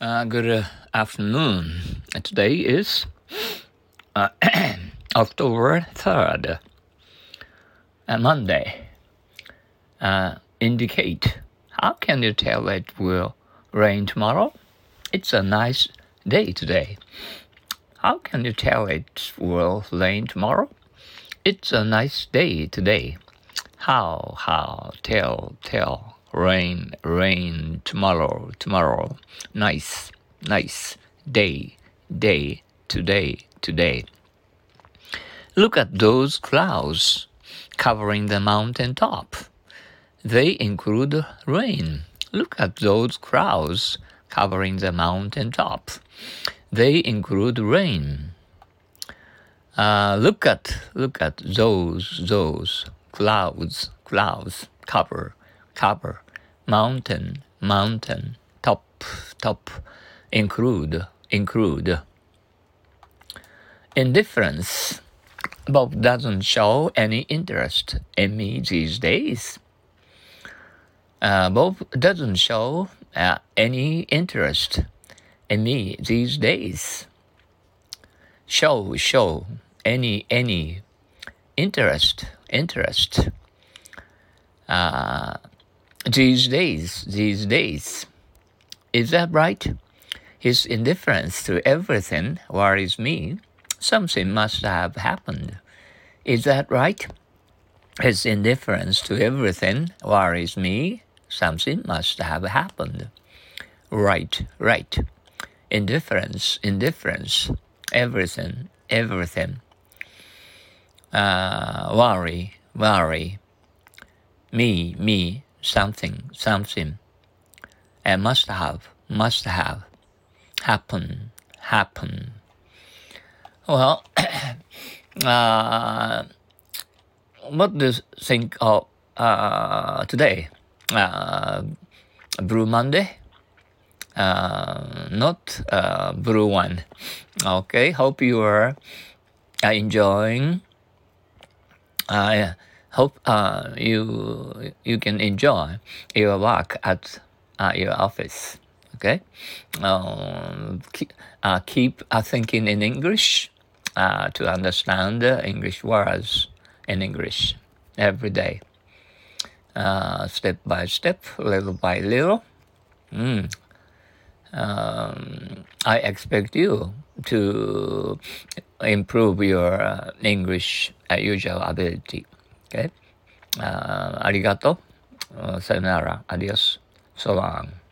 Uh, good uh, afternoon. Today is uh, October 3rd, uh, Monday. Uh, indicate. How can you tell it will rain tomorrow? It's a nice day today. How can you tell it will rain tomorrow? It's a nice day today. How, how, tell, tell rain, rain, tomorrow, tomorrow, nice, nice, day, day, today, today. Look at those clouds covering the mountain top. They include rain. Look at those clouds covering the mountain top. They include rain. Uh, look at look at those those clouds clouds cover cover mountain, mountain, top, top, include, include. Indifference. Bob doesn't show any interest in me these days. Uh, Bob doesn't show uh, any interest in me these days. Show, show, any, any, interest, interest. Uh, these days, these days. Is that right? His indifference to everything worries me. Something must have happened. Is that right? His indifference to everything worries me. Something must have happened. Right, right. Indifference, indifference. Everything, everything. Uh, worry, worry. Me, me something, something, and must have, must have, happen, happen. Well, uh, what do you think of uh, today? Uh, Blue Monday? Uh, not uh, blue one. Okay, hope you are enjoying. Uh, hope uh, you you can enjoy your work at uh, your office. Okay, um, keep, uh, keep uh, thinking in English uh, to understand English words in English every day, uh, step by step, little by little. Mm. Um, I expect you to improve your uh, English usual ability. ありがとう。さよなら。アディオス。ソロン。So